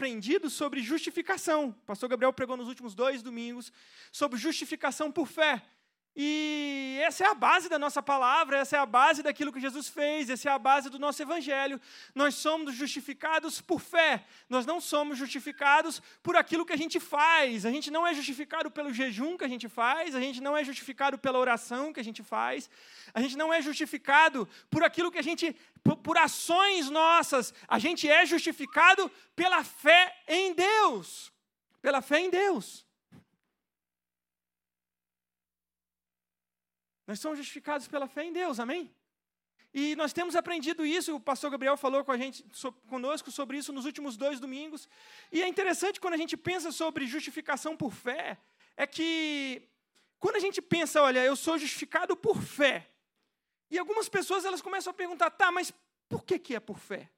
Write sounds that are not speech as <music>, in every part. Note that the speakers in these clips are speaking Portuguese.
Aprendido sobre justificação. O pastor Gabriel pregou nos últimos dois domingos sobre justificação por fé. E essa é a base da nossa palavra, essa é a base daquilo que Jesus fez, essa é a base do nosso evangelho. Nós somos justificados por fé, nós não somos justificados por aquilo que a gente faz. A gente não é justificado pelo jejum que a gente faz, a gente não é justificado pela oração que a gente faz, a gente não é justificado por aquilo que a gente, por, por ações nossas, a gente é justificado pela fé em Deus. Pela fé em Deus. Nós somos justificados pela fé em Deus, amém? E nós temos aprendido isso, o pastor Gabriel falou com a gente, so, conosco sobre isso nos últimos dois domingos. E é interessante quando a gente pensa sobre justificação por fé, é que quando a gente pensa, olha, eu sou justificado por fé, e algumas pessoas elas começam a perguntar, tá, mas por que, que é por fé?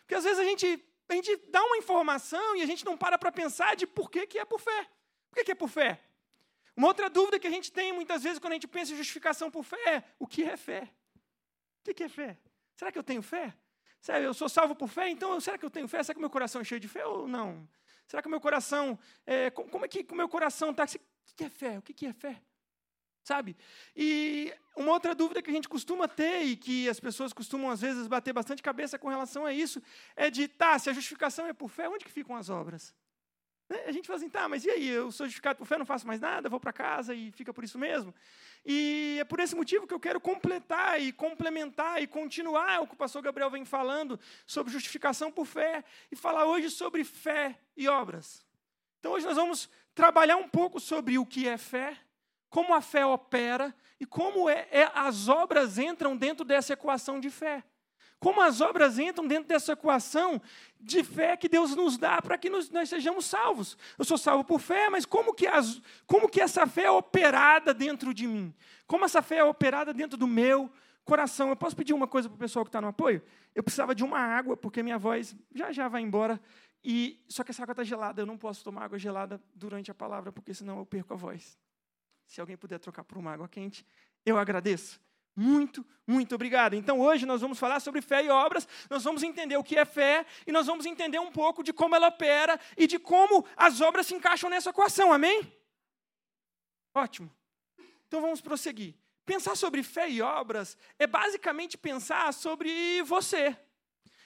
Porque às vezes a gente, a gente dá uma informação e a gente não para para pensar de por que, que é por fé. Por que, que é por fé? Uma outra dúvida que a gente tem muitas vezes quando a gente pensa em justificação por fé é: o que é fé? O que é fé? Será que eu tenho fé? Sabe, eu sou salvo por fé, então será que eu tenho fé? Será que o meu coração é cheio de fé ou não? Será que o meu coração. É, como é que o meu coração está? O que é fé? O que é fé? Sabe? E uma outra dúvida que a gente costuma ter e que as pessoas costumam às vezes bater bastante cabeça com relação a isso é de, tá, se a justificação é por fé, onde que ficam as obras? Né? A gente fala assim, tá, mas e aí? Eu sou justificado por fé, não faço mais nada, vou para casa e fica por isso mesmo. E é por esse motivo que eu quero completar e complementar e continuar o que o pastor Gabriel vem falando sobre justificação por fé e falar hoje sobre fé e obras. Então hoje nós vamos trabalhar um pouco sobre o que é fé, como a fé opera e como é, é, as obras entram dentro dessa equação de fé. Como as obras entram dentro dessa equação de fé que Deus nos dá para que nós, nós, sejamos salvos. Eu sou salvo por fé, mas como que, as, como que essa fé é operada dentro de mim? Como essa fé é operada dentro do meu coração? Eu posso pedir uma coisa para o pessoal que está no apoio? Eu precisava de uma água, porque minha voz já já vai embora. E Só que essa água está gelada, eu não posso tomar água gelada durante a palavra, porque senão eu perco a voz. Se alguém puder trocar por uma água quente, eu agradeço. Muito, muito obrigado. Então hoje nós vamos falar sobre fé e obras, nós vamos entender o que é fé e nós vamos entender um pouco de como ela opera e de como as obras se encaixam nessa equação, amém? Ótimo. Então vamos prosseguir. Pensar sobre fé e obras é basicamente pensar sobre você.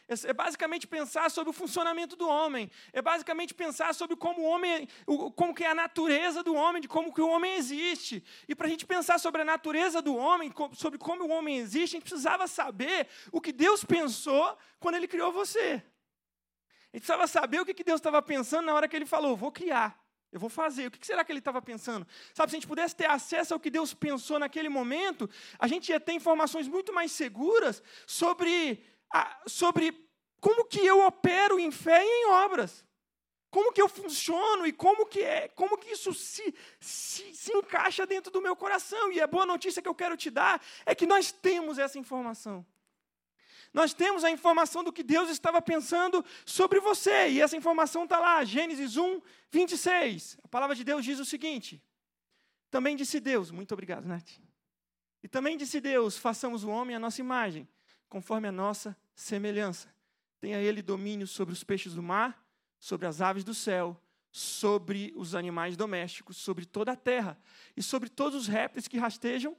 É basicamente pensar sobre o funcionamento do homem. É basicamente pensar sobre como o homem, como que é a natureza do homem, de como que o homem existe. E para a gente pensar sobre a natureza do homem, sobre como o homem existe, a gente precisava saber o que Deus pensou quando Ele criou você. A gente precisava saber o que Deus estava pensando na hora que Ele falou, vou criar. Eu vou fazer. O que será que ele estava pensando? Sabe, se a gente pudesse ter acesso ao que Deus pensou naquele momento, a gente ia ter informações muito mais seguras sobre sobre como que eu opero em fé e em obras. Como que eu funciono e como que, é, como que isso se, se, se encaixa dentro do meu coração. E a boa notícia que eu quero te dar é que nós temos essa informação. Nós temos a informação do que Deus estava pensando sobre você. E essa informação está lá, Gênesis 1, 26. A palavra de Deus diz o seguinte: Também disse Deus, muito obrigado, Nath. E também disse Deus: façamos o homem à nossa imagem, conforme a nossa semelhança. Tenha ele domínio sobre os peixes do mar, sobre as aves do céu, sobre os animais domésticos, sobre toda a terra e sobre todos os répteis que rastejam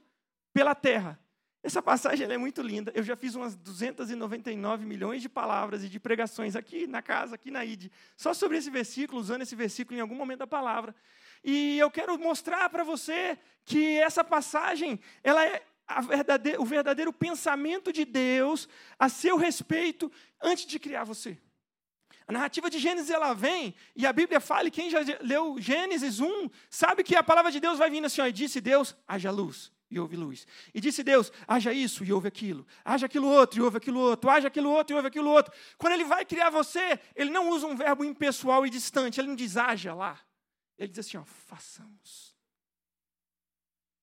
pela terra. Essa passagem é muito linda. Eu já fiz umas 299 milhões de palavras e de pregações aqui na casa, aqui na ID, só sobre esse versículo, usando esse versículo em algum momento da palavra. E eu quero mostrar para você que essa passagem, ela é o verdadeiro pensamento de Deus a seu respeito antes de criar você. A narrativa de Gênesis ela vem, e a Bíblia fala, e quem já leu Gênesis 1, sabe que a palavra de Deus vai vindo assim, ó, e disse Deus, haja luz, e houve luz. E disse Deus, haja isso, e houve aquilo. Haja aquilo outro, e houve aquilo outro. Haja aquilo outro, e houve aquilo outro. Quando ele vai criar você, ele não usa um verbo impessoal e distante, ele não diz haja lá. Ele diz assim: ó, façamos.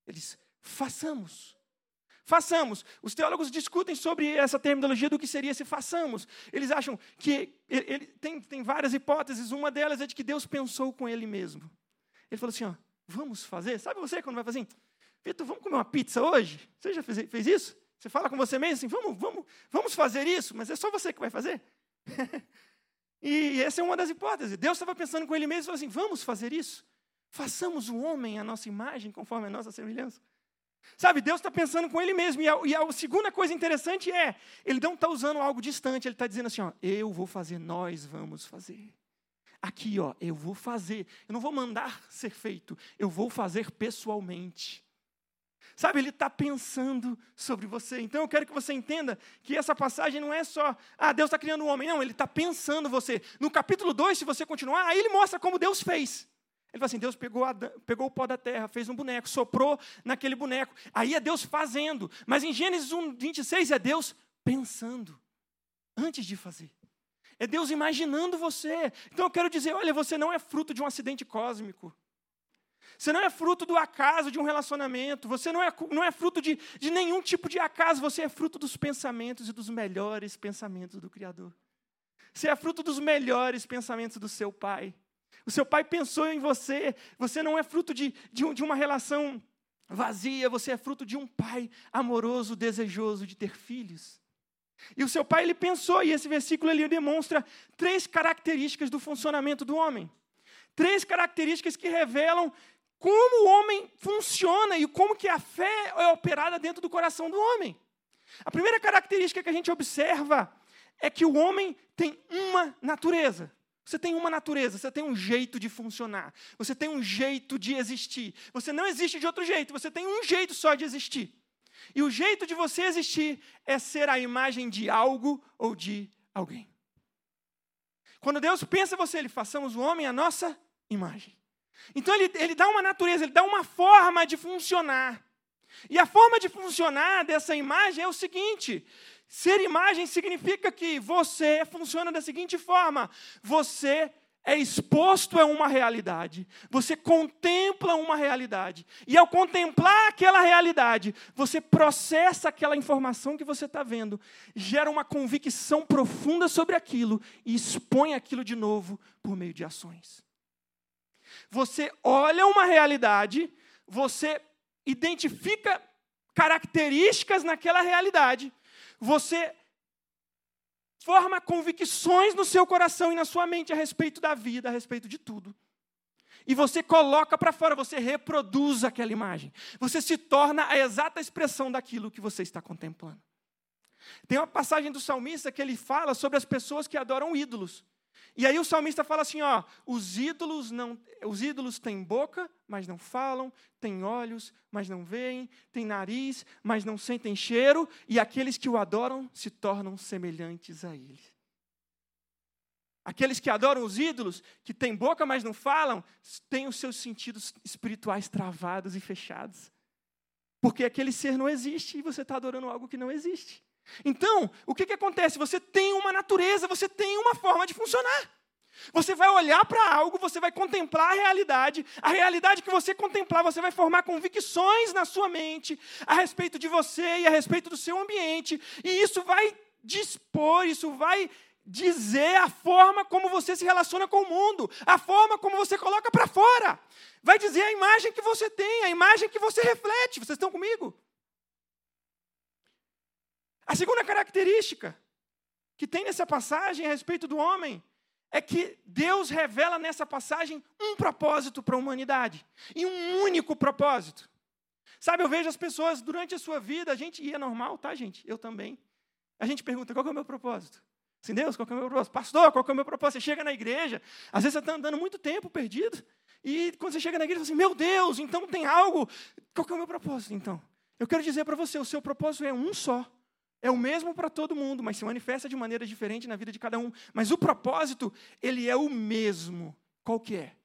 Ele diz: façamos. Façamos. Os teólogos discutem sobre essa terminologia do que seria esse façamos. Eles acham que ele, ele tem, tem várias hipóteses. Uma delas é de que Deus pensou com ele mesmo. Ele falou assim: ó, vamos fazer. Sabe você quando vai fazer assim? Vitor, vamos comer uma pizza hoje? Você já fez, fez isso? Você fala com você mesmo assim: vamos, vamos, vamos fazer isso, mas é só você que vai fazer. <laughs> e essa é uma das hipóteses. Deus estava pensando com ele mesmo e falou assim: vamos fazer isso. Façamos o homem a nossa imagem, conforme a nossa semelhança. Sabe, Deus está pensando com ele mesmo. E a, e a, segunda coisa interessante é, ele não está usando algo distante, ele está dizendo assim: ó, eu vou fazer, nós vamos fazer. Aqui, ó, eu vou fazer. Eu não vou mandar ser feito, eu vou fazer pessoalmente. Sabe, ele está pensando sobre você. Então eu quero que você entenda que essa passagem não é só, ah, Deus está criando um homem. Não, ele está pensando você. No capítulo 2, se você continuar, aí ele mostra como Deus fez. Ele fala assim: Deus pegou, a, pegou o pó da terra, fez um boneco, soprou naquele boneco. Aí é Deus fazendo. Mas em Gênesis 1, 26 é Deus pensando antes de fazer. É Deus imaginando você. Então eu quero dizer: olha, você não é fruto de um acidente cósmico. Você não é fruto do acaso de um relacionamento. Você não é, não é fruto de, de nenhum tipo de acaso. Você é fruto dos pensamentos e dos melhores pensamentos do Criador. Você é fruto dos melhores pensamentos do seu Pai. O seu pai pensou em você. Você não é fruto de, de, de uma relação vazia, você é fruto de um pai amoroso, desejoso de ter filhos. E o seu pai ele pensou, e esse versículo ele demonstra três características do funcionamento do homem. Três características que revelam como o homem funciona e como que a fé é operada dentro do coração do homem. A primeira característica que a gente observa é que o homem tem uma natureza. Você tem uma natureza, você tem um jeito de funcionar, você tem um jeito de existir. Você não existe de outro jeito, você tem um jeito só de existir. E o jeito de você existir é ser a imagem de algo ou de alguém. Quando Deus pensa você, Ele façamos o homem a nossa imagem. Então ele, ele dá uma natureza, ele dá uma forma de funcionar. E a forma de funcionar dessa imagem é o seguinte: Ser imagem significa que você funciona da seguinte forma: você é exposto a uma realidade, você contempla uma realidade, e ao contemplar aquela realidade, você processa aquela informação que você está vendo, gera uma convicção profunda sobre aquilo e expõe aquilo de novo por meio de ações. Você olha uma realidade, você identifica características naquela realidade, você forma convicções no seu coração e na sua mente a respeito da vida, a respeito de tudo. E você coloca para fora, você reproduz aquela imagem. Você se torna a exata expressão daquilo que você está contemplando. Tem uma passagem do salmista que ele fala sobre as pessoas que adoram ídolos. E aí o salmista fala assim, ó, os ídolos não, os ídolos têm boca, mas não falam, têm olhos, mas não veem, têm nariz, mas não sentem cheiro, e aqueles que o adoram se tornam semelhantes a ele. Aqueles que adoram os ídolos, que têm boca, mas não falam, têm os seus sentidos espirituais travados e fechados. Porque aquele ser não existe e você está adorando algo que não existe. Então, o que, que acontece? Você tem uma natureza, você tem uma forma de funcionar. Você vai olhar para algo, você vai contemplar a realidade, a realidade que você contemplar, você vai formar convicções na sua mente a respeito de você e a respeito do seu ambiente, e isso vai dispor, isso vai dizer a forma como você se relaciona com o mundo, a forma como você coloca para fora. Vai dizer a imagem que você tem, a imagem que você reflete. Vocês estão comigo? A segunda característica que tem nessa passagem a respeito do homem é que Deus revela nessa passagem um propósito para a humanidade e um único propósito. Sabe, eu vejo as pessoas durante a sua vida, a gente ia normal, tá, gente? Eu também. A gente pergunta: qual é o meu propósito? Sim, Deus, qual é o meu propósito? Pastor, qual é o meu propósito? Você chega na igreja, às vezes você está andando muito tempo perdido, e quando você chega na igreja, você fala assim: meu Deus, então tem algo. Qual é o meu propósito, então? Eu quero dizer para você: o seu propósito é um só. É o mesmo para todo mundo, mas se manifesta de maneira diferente na vida de cada um. Mas o propósito, ele é o mesmo. Qual que é?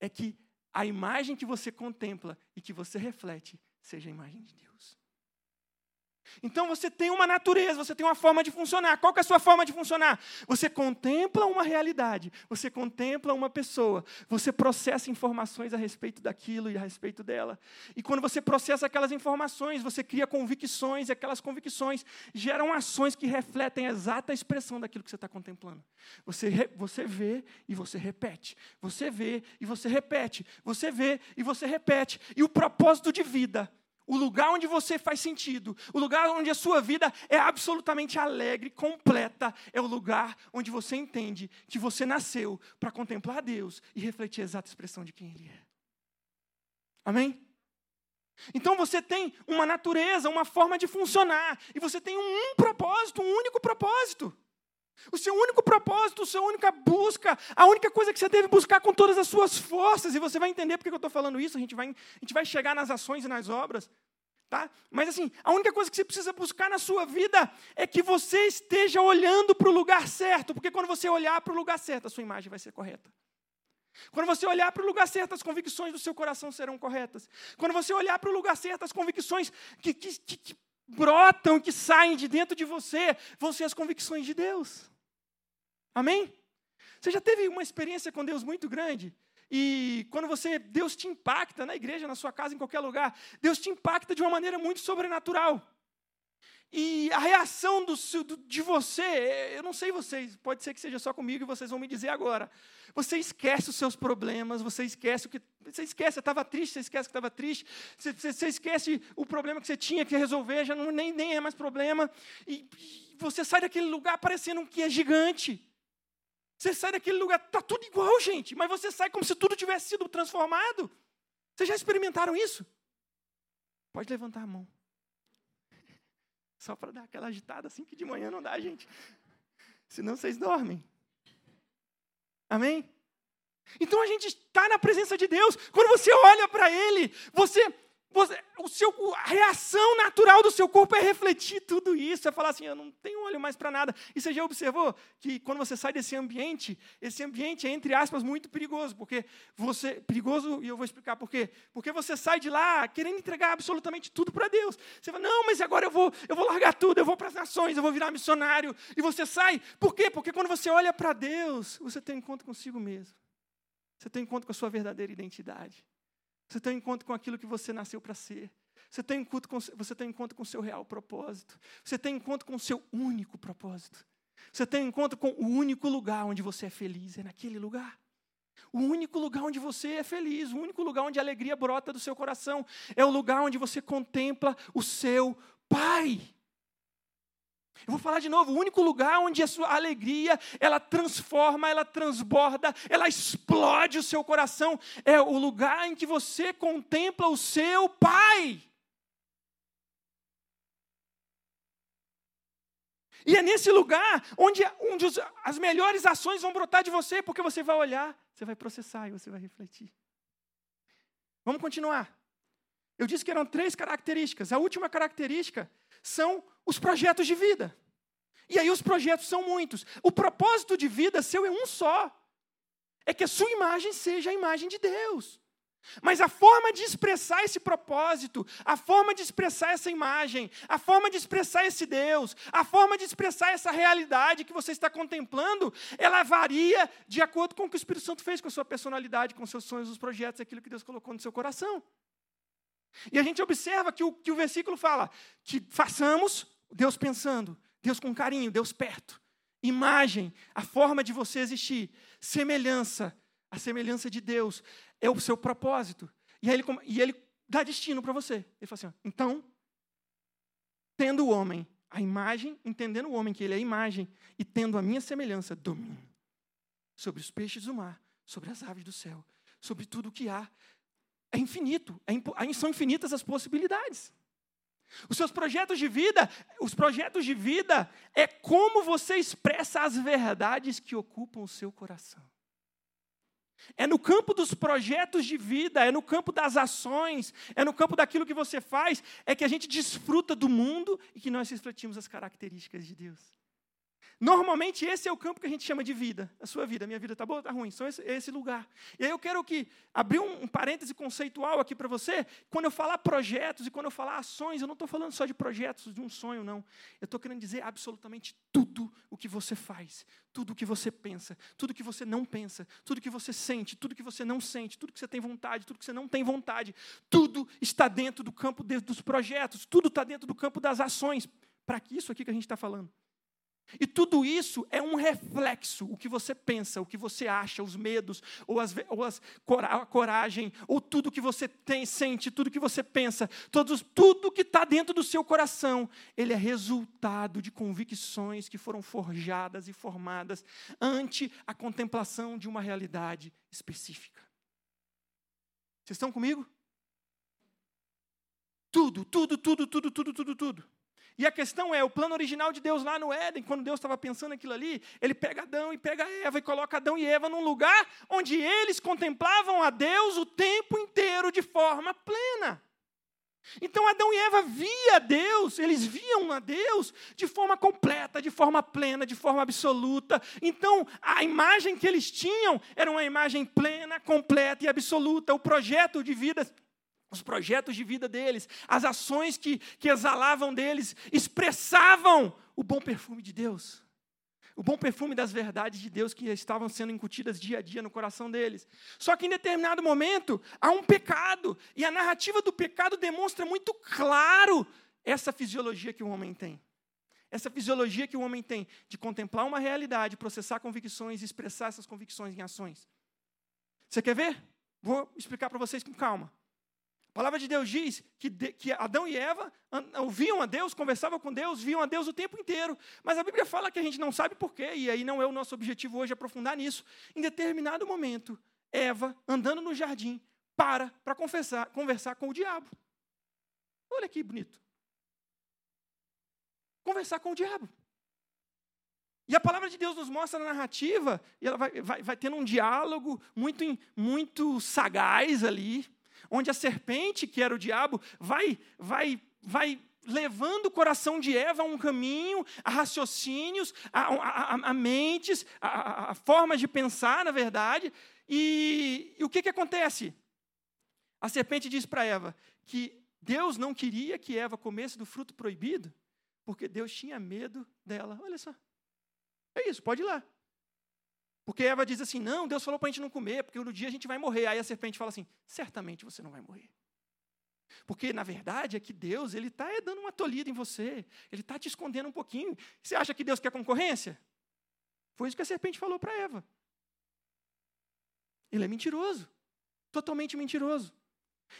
É que a imagem que você contempla e que você reflete seja a imagem de Deus. Então você tem uma natureza, você tem uma forma de funcionar. Qual é a sua forma de funcionar? Você contempla uma realidade, você contempla uma pessoa, você processa informações a respeito daquilo e a respeito dela. E quando você processa aquelas informações, você cria convicções, e aquelas convicções geram ações que refletem a exata expressão daquilo que você está contemplando. Você, você vê e você repete. Você vê e você repete. Você vê e você repete. E o propósito de vida o lugar onde você faz sentido, o lugar onde a sua vida é absolutamente alegre, completa, é o lugar onde você entende que você nasceu para contemplar Deus e refletir a exata expressão de quem Ele é. Amém? Então você tem uma natureza, uma forma de funcionar, e você tem um, um propósito, um único propósito. O seu único propósito, a sua única busca, a única coisa que você deve buscar com todas as suas forças, e você vai entender porque eu estou falando isso, a gente, vai, a gente vai chegar nas ações e nas obras. Tá? Mas assim, a única coisa que você precisa buscar na sua vida é que você esteja olhando para o lugar certo, porque quando você olhar para o lugar certo, a sua imagem vai ser correta. Quando você olhar para o lugar certo, as convicções do seu coração serão corretas. Quando você olhar para o lugar certo, as convicções que, que, que, brotam, que saem de dentro de você, vão ser as convicções de Deus. Amém? Você já teve uma experiência com Deus muito grande? E quando você, Deus te impacta na igreja, na sua casa, em qualquer lugar, Deus te impacta de uma maneira muito sobrenatural. E a reação do, do, de você, eu não sei vocês, pode ser que seja só comigo e vocês vão me dizer agora. Você esquece os seus problemas, você esquece o que. Você esquece, estava triste, você esquece que estava triste, você, você, você, esquece o problema que você tinha que resolver, já não, nem, nem é mais problema. E, e você sai daquele lugar parecendo que é gigante. Você sai daquele lugar, está tudo igual, gente, mas você sai como se tudo tivesse sido transformado. Vocês já experimentaram isso? Pode levantar a mão. Só para dar aquela agitada assim que de manhã não dá, gente. Senão vocês dormem. Amém? Então a gente está na presença de Deus. Quando você olha para Ele, você você, o seu, a reação natural do seu corpo é refletir tudo isso, é falar assim, eu não tenho olho mais para nada. E você já observou que quando você sai desse ambiente, esse ambiente é, entre aspas, muito perigoso, porque você, perigoso, e eu vou explicar por quê. Porque você sai de lá querendo entregar absolutamente tudo para Deus. Você fala, não, mas agora eu vou, eu vou largar tudo, eu vou para as nações, eu vou virar missionário. E você sai, por quê? Porque quando você olha para Deus, você tem um encontro consigo mesmo. Você tem um encontro com a sua verdadeira identidade. Você tem um encontro com aquilo que você nasceu para ser. Você tem, encontro com, você tem encontro com o seu real propósito. Você tem encontro com o seu único propósito. Você tem encontro com o único lugar onde você é feliz. É naquele lugar. O único lugar onde você é feliz, o único lugar onde a alegria brota do seu coração, é o lugar onde você contempla o seu Pai. Eu vou falar de novo, o único lugar onde a sua alegria, ela transforma, ela transborda, ela explode o seu coração, é o lugar em que você contempla o seu Pai. E é nesse lugar onde, onde os, as melhores ações vão brotar de você, porque você vai olhar, você vai processar e você vai refletir. Vamos continuar. Eu disse que eram três características. A última característica são os projetos de vida. E aí os projetos são muitos. O propósito de vida seu é um só. É que a sua imagem seja a imagem de Deus. Mas a forma de expressar esse propósito, a forma de expressar essa imagem, a forma de expressar esse Deus, a forma de expressar essa realidade que você está contemplando, ela varia de acordo com o que o Espírito Santo fez com a sua personalidade, com seus sonhos, os projetos, aquilo que Deus colocou no seu coração. E a gente observa que o, que o versículo fala que façamos Deus pensando, Deus com carinho, Deus perto. Imagem, a forma de você existir. Semelhança, a semelhança de Deus é o seu propósito. E, ele, e ele dá destino para você. Ele fala assim: então, tendo o homem a imagem, entendendo o homem que ele é a imagem, e tendo a minha semelhança, domínio sobre os peixes do mar, sobre as aves do céu, sobre tudo o que há. É infinito, é, são infinitas as possibilidades. Os seus projetos de vida, os projetos de vida é como você expressa as verdades que ocupam o seu coração. É no campo dos projetos de vida, é no campo das ações, é no campo daquilo que você faz, é que a gente desfruta do mundo e que nós refletimos as características de Deus. Normalmente esse é o campo que a gente chama de vida, a sua vida. A minha vida está boa, está ruim. Só esse, esse, lugar. E aí eu quero que abrir um, um parêntese conceitual aqui para você. Quando eu falar projetos e quando eu falar ações, eu não estou falando só de projetos, de um sonho, não. Eu estou querendo dizer absolutamente tudo o que você faz, tudo o que você pensa, tudo que você não pensa, tudo que você sente, tudo que você não sente, tudo que você tem vontade, tudo que você não tem vontade. Tudo está dentro do campo de, dos projetos, tudo está dentro do campo das ações. Para que isso aqui que a gente está falando? E tudo isso é um reflexo, o que você pensa, o que você acha, os medos, ou, as, ou as, a coragem, ou tudo que você tem, sente, tudo que você pensa, todos, tudo que está dentro do seu coração, ele é resultado de convicções que foram forjadas e formadas ante a contemplação de uma realidade específica. Vocês estão comigo? Tudo, tudo, tudo, tudo, tudo, tudo, tudo. E a questão é, o plano original de Deus lá no Éden, quando Deus estava pensando aquilo ali, ele pega Adão e pega Eva e coloca Adão e Eva num lugar onde eles contemplavam a Deus o tempo inteiro de forma plena. Então Adão e Eva via Deus, eles viam a Deus de forma completa, de forma plena, de forma absoluta. Então a imagem que eles tinham era uma imagem plena, completa e absoluta. O projeto de vida os projetos de vida deles, as ações que, que exalavam deles, expressavam o bom perfume de Deus. O bom perfume das verdades de Deus que estavam sendo incutidas dia a dia no coração deles. Só que em determinado momento há um pecado, e a narrativa do pecado demonstra muito claro essa fisiologia que o homem tem. Essa fisiologia que o homem tem de contemplar uma realidade, processar convicções e expressar essas convicções em ações. Você quer ver? Vou explicar para vocês com calma. A palavra de Deus diz que, de, que Adão e Eva ouviam a Deus, conversavam com Deus, viam a Deus o tempo inteiro. Mas a Bíblia fala que a gente não sabe porquê, e aí não é o nosso objetivo hoje aprofundar nisso. Em determinado momento, Eva, andando no jardim, para para conversar com o diabo. Olha que bonito. Conversar com o diabo. E a palavra de Deus nos mostra na narrativa, e ela vai, vai, vai tendo um diálogo muito, muito sagaz ali onde a serpente, que era o diabo, vai, vai, vai levando o coração de Eva a um caminho, a raciocínios, a, a, a, a mentes, a, formas de pensar, na verdade. E, e o que, que acontece? A serpente diz para Eva que Deus não queria que Eva comesse do fruto proibido, porque Deus tinha medo dela. Olha só. É isso, pode ir lá. Porque Eva diz assim: não, Deus falou para a gente não comer, porque no dia a gente vai morrer. Aí a serpente fala assim: certamente você não vai morrer. Porque, na verdade, é que Deus ele está dando uma tolhida em você, ele está te escondendo um pouquinho. Você acha que Deus quer concorrência? Foi isso que a serpente falou para Eva. Ele é mentiroso, totalmente mentiroso.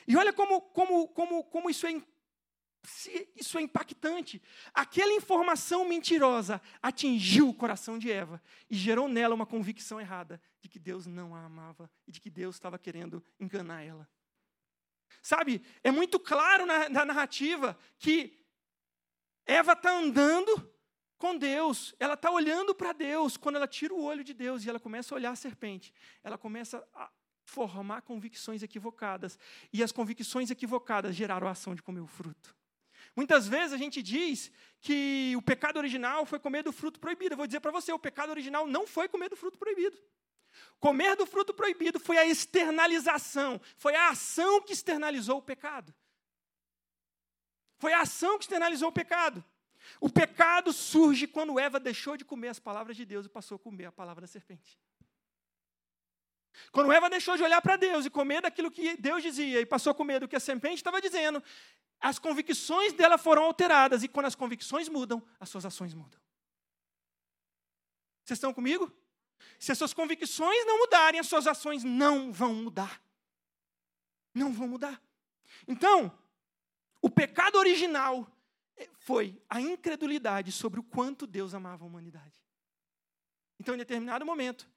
E olha como, como, como, como isso é isso é impactante. Aquela informação mentirosa atingiu o coração de Eva e gerou nela uma convicção errada de que Deus não a amava e de que Deus estava querendo enganar ela. Sabe, é muito claro na, na narrativa que Eva está andando com Deus, ela está olhando para Deus. Quando ela tira o olho de Deus e ela começa a olhar a serpente, ela começa a formar convicções equivocadas. E as convicções equivocadas geraram a ação de comer o fruto. Muitas vezes a gente diz que o pecado original foi comer do fruto proibido. Eu vou dizer para você, o pecado original não foi comer do fruto proibido. Comer do fruto proibido foi a externalização, foi a ação que externalizou o pecado. Foi a ação que externalizou o pecado. O pecado surge quando Eva deixou de comer as palavras de Deus e passou a comer a palavra da serpente. Quando Eva deixou de olhar para Deus e comer daquilo que Deus dizia e passou a comer do que a serpente estava dizendo, as convicções dela foram alteradas, e quando as convicções mudam, as suas ações mudam. Vocês estão comigo? Se as suas convicções não mudarem, as suas ações não vão mudar. Não vão mudar. Então, o pecado original foi a incredulidade sobre o quanto Deus amava a humanidade. Então, em determinado momento,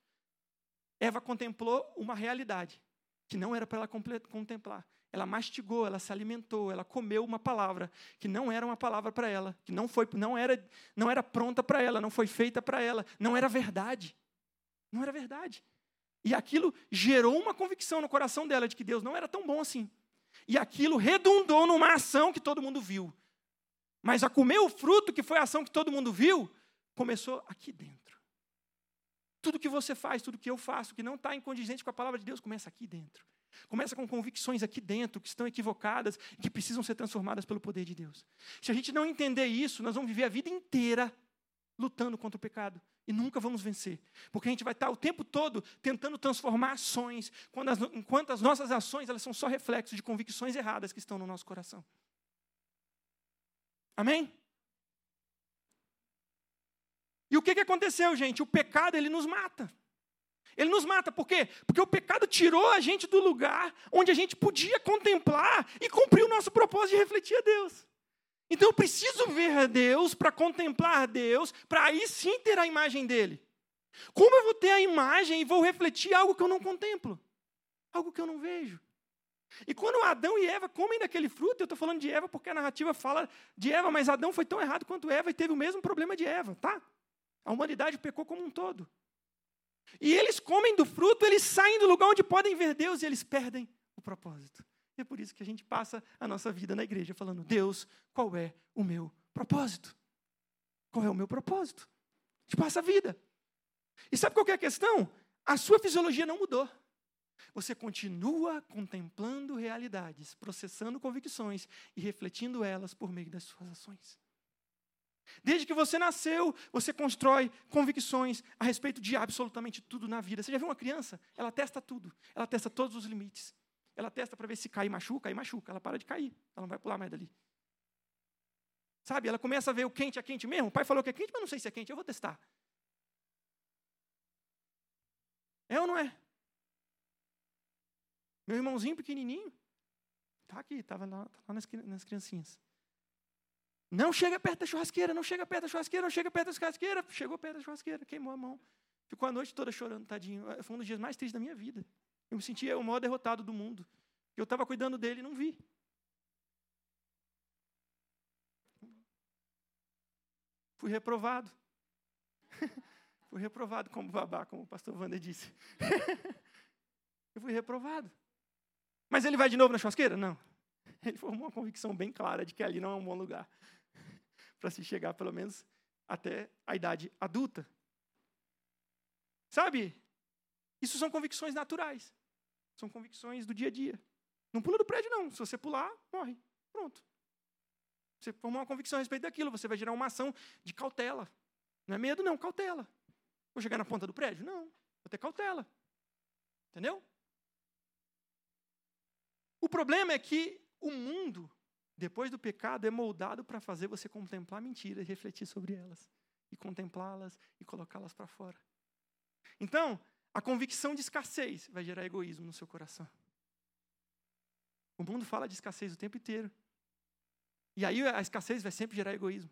Eva contemplou uma realidade que não era para ela contemplar. Ela mastigou, ela se alimentou, ela comeu uma palavra que não era uma palavra para ela, que não foi, não era, não era pronta para ela, não foi feita para ela, não era verdade. Não era verdade. E aquilo gerou uma convicção no coração dela de que Deus não era tão bom assim. E aquilo redundou numa ação que todo mundo viu. Mas a comer o fruto, que foi a ação que todo mundo viu, começou aqui dentro. Tudo que você faz, tudo que eu faço, que não está em condizente com a palavra de Deus, começa aqui dentro. Começa com convicções aqui dentro que estão equivocadas e que precisam ser transformadas pelo poder de Deus. Se a gente não entender isso, nós vamos viver a vida inteira lutando contra o pecado e nunca vamos vencer, porque a gente vai estar o tempo todo tentando transformar ações, as, enquanto as nossas ações elas são só reflexos de convicções erradas que estão no nosso coração. Amém? E o que, que aconteceu, gente? O pecado ele nos mata. Ele nos mata, por quê? Porque o pecado tirou a gente do lugar onde a gente podia contemplar e cumprir o nosso propósito de refletir a Deus. Então eu preciso ver a Deus para contemplar a Deus, para aí sim ter a imagem dele. Como eu vou ter a imagem e vou refletir algo que eu não contemplo? Algo que eu não vejo. E quando Adão e Eva comem daquele fruto, eu estou falando de Eva porque a narrativa fala de Eva, mas Adão foi tão errado quanto Eva e teve o mesmo problema de Eva, tá? A humanidade pecou como um todo. E eles comem do fruto, eles saem do lugar onde podem ver Deus e eles perdem o propósito. E é por isso que a gente passa a nossa vida na igreja falando: Deus, qual é o meu propósito? Qual é o meu propósito? A gente passa a vida. E sabe qual é a questão? A sua fisiologia não mudou. Você continua contemplando realidades, processando convicções e refletindo elas por meio das suas ações. Desde que você nasceu, você constrói convicções a respeito de absolutamente tudo na vida. Você já viu uma criança? Ela testa tudo. Ela testa todos os limites. Ela testa para ver se cai machuca, aí machuca. Ela para de cair. Ela não vai pular mais dali. Sabe? Ela começa a ver o quente é quente mesmo. O pai falou que é quente, mas não sei se é quente. Eu vou testar. É ou não é? Meu irmãozinho pequenininho, está aqui, estava lá, tá lá nas, nas criancinhas. Não chega perto da churrasqueira, não chega perto da churrasqueira, não chega perto da churrasqueira. Chegou perto da churrasqueira, queimou a mão. Ficou a noite toda chorando, tadinho. Foi um dos dias mais tristes da minha vida. Eu me sentia o maior derrotado do mundo. Eu estava cuidando dele e não vi. Fui reprovado. <laughs> fui reprovado como babá, como o pastor Wander disse. <laughs> eu fui reprovado. Mas ele vai de novo na churrasqueira? Não. Ele formou uma convicção bem clara de que ali não é um bom lugar para se chegar, pelo menos, até a idade adulta. Sabe? Isso são convicções naturais. São convicções do dia a dia. Não pula do prédio, não. Se você pular, morre. Pronto. Você formou uma convicção a respeito daquilo, você vai gerar uma ação de cautela. Não é medo, não, cautela. Vou chegar na ponta do prédio? Não. Vou ter cautela. Entendeu? O problema é que o mundo depois do pecado, é moldado para fazer você contemplar mentiras e refletir sobre elas. E contemplá-las e colocá-las para fora. Então, a convicção de escassez vai gerar egoísmo no seu coração. O mundo fala de escassez o tempo inteiro. E aí a escassez vai sempre gerar egoísmo.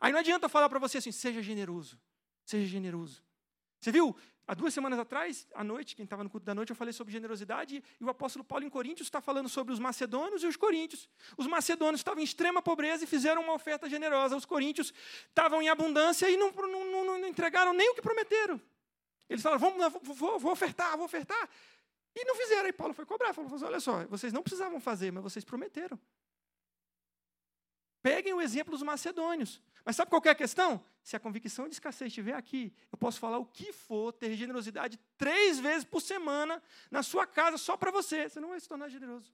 Aí não adianta eu falar para você assim, seja generoso. Seja generoso. Você viu? Há duas semanas atrás, à noite, quem estava no culto da noite, eu falei sobre generosidade, e o apóstolo Paulo em Coríntios está falando sobre os macedônios e os coríntios. Os macedônios estavam em extrema pobreza e fizeram uma oferta generosa. Os coríntios estavam em abundância e não, não, não, não entregaram nem o que prometeram. Eles falaram, vamos, vou, vou ofertar, vou ofertar. E não fizeram. Aí Paulo foi cobrar, falou, olha só, vocês não precisavam fazer, mas vocês prometeram. Peguem o exemplo dos macedônios. Mas sabe qual é a questão? Se a convicção de escassez estiver aqui, eu posso falar o que for, ter generosidade três vezes por semana na sua casa só para você. Você não vai se tornar generoso.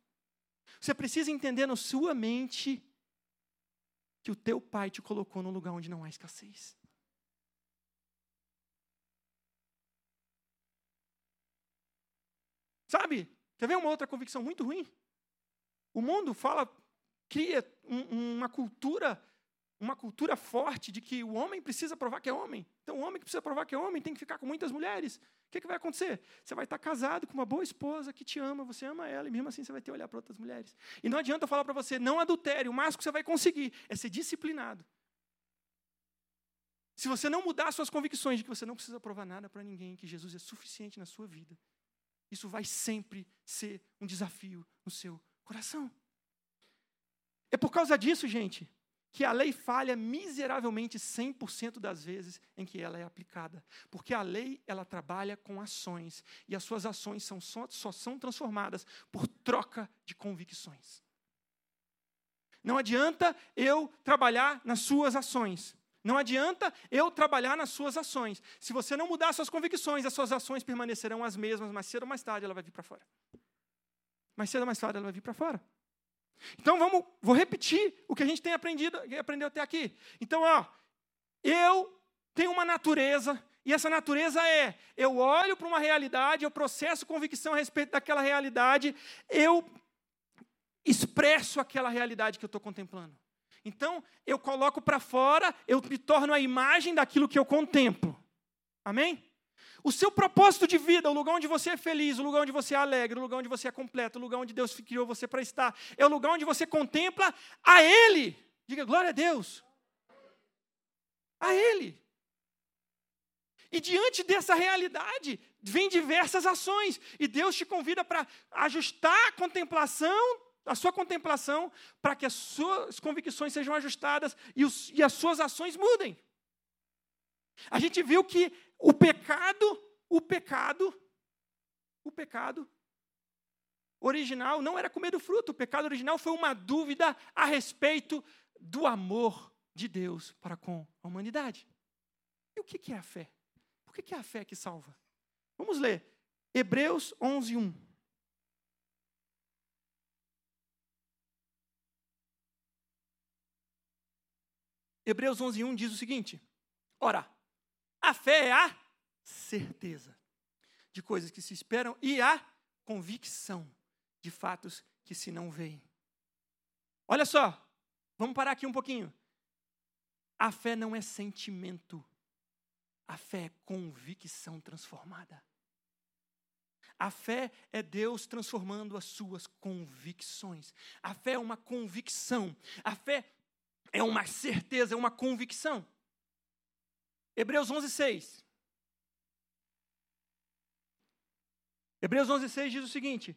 Você precisa entender na sua mente que o teu pai te colocou num lugar onde não há escassez. Sabe? Quer ver uma outra convicção muito ruim? O mundo fala cria um, uma cultura uma cultura forte de que o homem precisa provar que é homem. Então, o homem que precisa provar que é homem tem que ficar com muitas mulheres. O que, que vai acontecer? Você vai estar casado com uma boa esposa que te ama, você ama ela, e mesmo assim você vai ter que olhar para outras mulheres. E não adianta eu falar para você, não adultério, o máximo que você vai conseguir é ser disciplinado. Se você não mudar suas convicções de que você não precisa provar nada para ninguém, que Jesus é suficiente na sua vida, isso vai sempre ser um desafio no seu coração. É por causa disso, gente, que a lei falha miseravelmente 100% das vezes em que ela é aplicada. Porque a lei, ela trabalha com ações, e as suas ações são só, só são transformadas por troca de convicções. Não adianta eu trabalhar nas suas ações. Não adianta eu trabalhar nas suas ações. Se você não mudar as suas convicções, as suas ações permanecerão as mesmas, mas cedo ou mais tarde ela vai vir para fora. Mais cedo ou mais tarde ela vai vir para fora. Então vamos, vou repetir o que a gente tem aprendido, aprendeu até aqui. Então, ó, eu tenho uma natureza, e essa natureza é: eu olho para uma realidade, eu processo convicção a respeito daquela realidade, eu expresso aquela realidade que eu estou contemplando. Então, eu coloco para fora, eu me torno a imagem daquilo que eu contemplo. Amém? O seu propósito de vida, o lugar onde você é feliz, o lugar onde você é alegre, o lugar onde você é completo, o lugar onde Deus criou você para estar, é o lugar onde você contempla a Ele. Diga glória a Deus. A Ele. E diante dessa realidade, vem diversas ações. E Deus te convida para ajustar a contemplação, a sua contemplação, para que as suas convicções sejam ajustadas e, os, e as suas ações mudem. A gente viu que o pecado, o pecado, o pecado original não era comer do fruto. O pecado original foi uma dúvida a respeito do amor de Deus para com a humanidade. E o que é a fé? Por que é a fé que salva? Vamos ler. Hebreus 11, 1. Hebreus 11, 1 diz o seguinte: Ora, a fé é a certeza de coisas que se esperam e a convicção de fatos que se não veem. Olha só, vamos parar aqui um pouquinho. A fé não é sentimento, a fé é convicção transformada. A fé é Deus transformando as suas convicções. A fé é uma convicção. A fé é uma certeza, é uma convicção. Hebreus 11, 6. Hebreus 11, 6 diz o seguinte: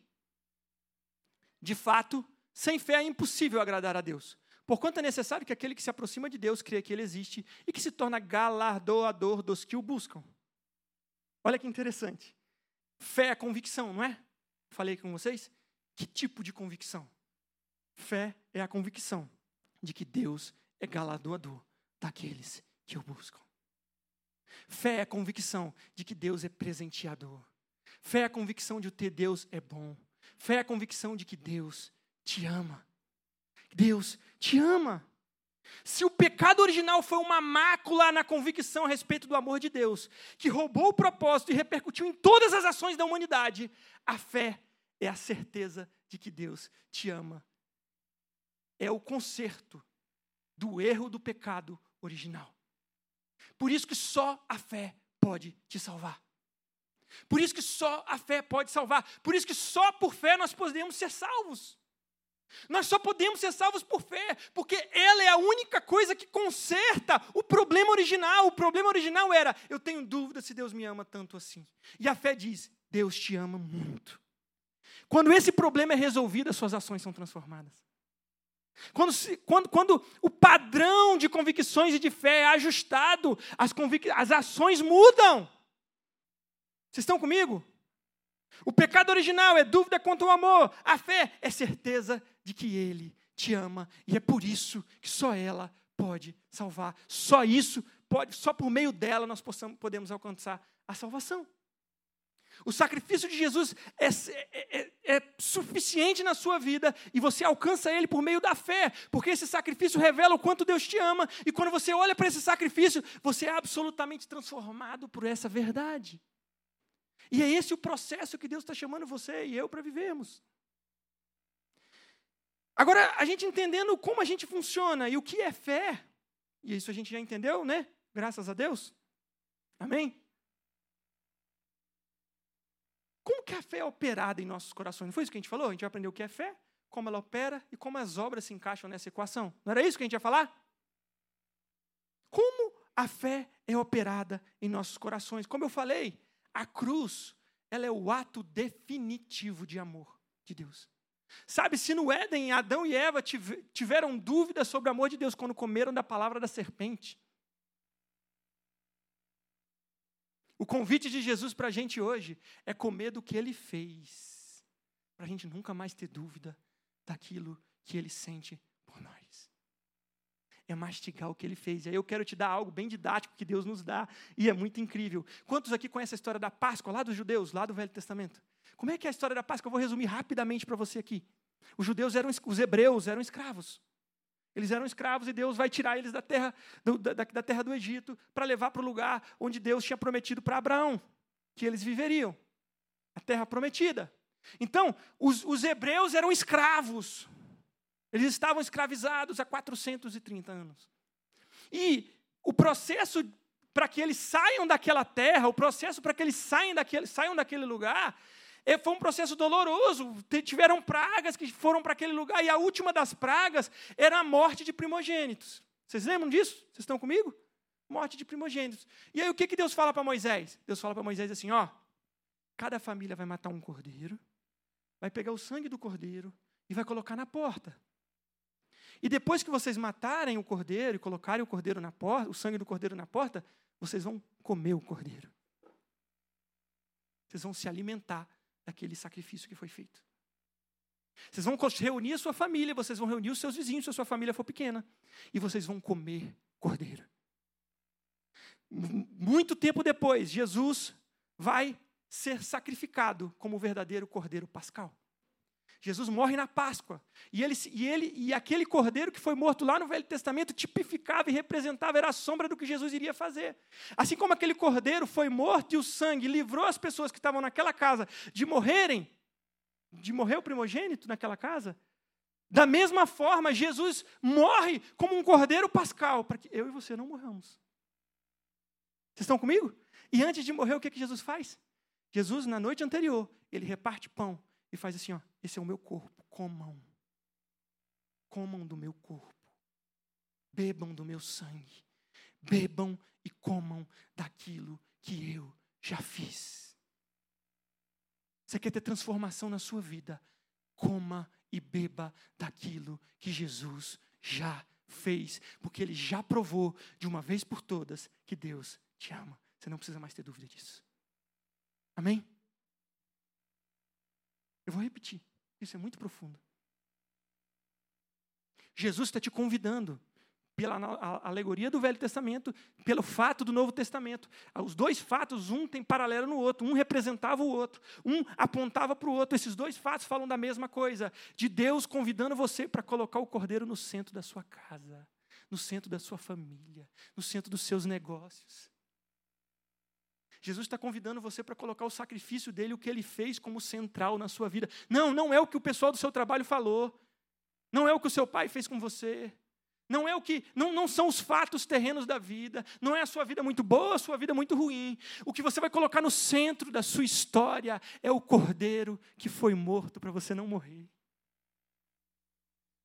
De fato, sem fé é impossível agradar a Deus. Porquanto é necessário que aquele que se aproxima de Deus creia que Ele existe e que se torna galardoador dos que o buscam. Olha que interessante. Fé é convicção, não é? Falei com vocês? Que tipo de convicção? Fé é a convicção de que Deus é galardoador daqueles que o buscam. Fé é a convicção de que Deus é presenteador. Fé é a convicção de que Deus é bom. Fé é a convicção de que Deus te ama. Deus te ama. Se o pecado original foi uma mácula na convicção a respeito do amor de Deus, que roubou o propósito e repercutiu em todas as ações da humanidade, a fé é a certeza de que Deus te ama. É o conserto do erro do pecado original. Por isso que só a fé pode te salvar. Por isso que só a fé pode salvar. Por isso que só por fé nós podemos ser salvos. Nós só podemos ser salvos por fé, porque ela é a única coisa que conserta o problema original. O problema original era: eu tenho dúvida se Deus me ama tanto assim. E a fé diz: Deus te ama muito. Quando esse problema é resolvido, as suas ações são transformadas. Quando, quando, quando o padrão de convicções e de fé é ajustado, as, as ações mudam. Vocês estão comigo? O pecado original é dúvida quanto ao amor. A fé é certeza de que Ele te ama. E é por isso que só ela pode salvar. Só isso pode, só por meio dela nós possamos, podemos alcançar a salvação. O sacrifício de Jesus é, é, é, é, suficiente na sua vida e você alcança ele por meio da fé, porque esse sacrifício revela o quanto Deus te ama, e quando você olha para esse sacrifício, você é absolutamente transformado por essa verdade. E é esse o processo que Deus está chamando você e eu para vivermos. Agora, a gente entendendo como a gente funciona e o que é fé, e isso a gente já entendeu, né? Graças a Deus. Amém? Como que a fé é operada em nossos corações? Não foi isso que a gente falou? A gente vai aprender o que é fé, como ela opera e como as obras se encaixam nessa equação. Não era isso que a gente ia falar? Como a fé é operada em nossos corações? Como eu falei, a cruz, ela é o ato definitivo de amor de Deus. Sabe, se no Éden Adão e Eva tiveram dúvidas sobre o amor de Deus quando comeram da palavra da serpente, O convite de Jesus para a gente hoje é comer do que ele fez, para a gente nunca mais ter dúvida daquilo que ele sente por nós. é mastigar o que ele fez. E aí eu quero te dar algo bem didático que Deus nos dá, e é muito incrível. Quantos aqui conhecem a história da Páscoa, lá dos judeus, lá do Velho Testamento? Como é que é a história da Páscoa? Eu vou resumir rapidamente para você aqui. Os judeus eram, os hebreus eram escravos. Eles eram escravos e Deus vai tirar eles da terra do, da, da terra do Egito para levar para o lugar onde Deus tinha prometido para Abraão que eles viveriam a terra prometida. Então, os, os hebreus eram escravos. Eles estavam escravizados há 430 anos. E o processo para que eles saiam daquela terra, o processo para que eles saiam daquele, saiam daquele lugar, foi um processo doloroso. Tiveram pragas que foram para aquele lugar, e a última das pragas era a morte de primogênitos. Vocês lembram disso? Vocês estão comigo? Morte de primogênitos. E aí o que, que Deus fala para Moisés? Deus fala para Moisés assim: ó, cada família vai matar um cordeiro, vai pegar o sangue do cordeiro e vai colocar na porta. E depois que vocês matarem o cordeiro e colocarem o cordeiro na porta, o sangue do cordeiro na porta, vocês vão comer o cordeiro. Vocês vão se alimentar daquele sacrifício que foi feito. Vocês vão reunir a sua família, vocês vão reunir os seus vizinhos, se a sua família for pequena, e vocês vão comer cordeiro. Muito tempo depois, Jesus vai ser sacrificado como o verdadeiro cordeiro pascal. Jesus morre na Páscoa. E, ele, e, ele, e aquele cordeiro que foi morto lá no Velho Testamento tipificava e representava, era a sombra do que Jesus iria fazer. Assim como aquele cordeiro foi morto e o sangue livrou as pessoas que estavam naquela casa de morrerem, de morrer o primogênito naquela casa, da mesma forma, Jesus morre como um cordeiro pascal, para que eu e você não morramos. Vocês estão comigo? E antes de morrer, o que, que Jesus faz? Jesus, na noite anterior, ele reparte pão e faz assim: ó, esse é o meu corpo, comam. Comam do meu corpo. Bebam do meu sangue. Bebam e comam daquilo que eu já fiz. Você quer ter transformação na sua vida? Coma e beba daquilo que Jesus já fez, porque ele já provou de uma vez por todas que Deus te ama. Você não precisa mais ter dúvida disso. Amém? Eu vou repetir, isso é muito profundo. Jesus está te convidando, pela alegoria do Velho Testamento, pelo fato do Novo Testamento. Os dois fatos, um tem paralelo no outro, um representava o outro, um apontava para o outro. Esses dois fatos falam da mesma coisa, de Deus convidando você para colocar o cordeiro no centro da sua casa, no centro da sua família, no centro dos seus negócios. Jesus está convidando você para colocar o sacrifício dele, o que ele fez, como central na sua vida. Não, não é o que o pessoal do seu trabalho falou. Não é o que o seu pai fez com você. Não é o que, não, não são os fatos terrenos da vida, não é a sua vida muito boa, a sua vida muito ruim. O que você vai colocar no centro da sua história é o cordeiro que foi morto para você não morrer.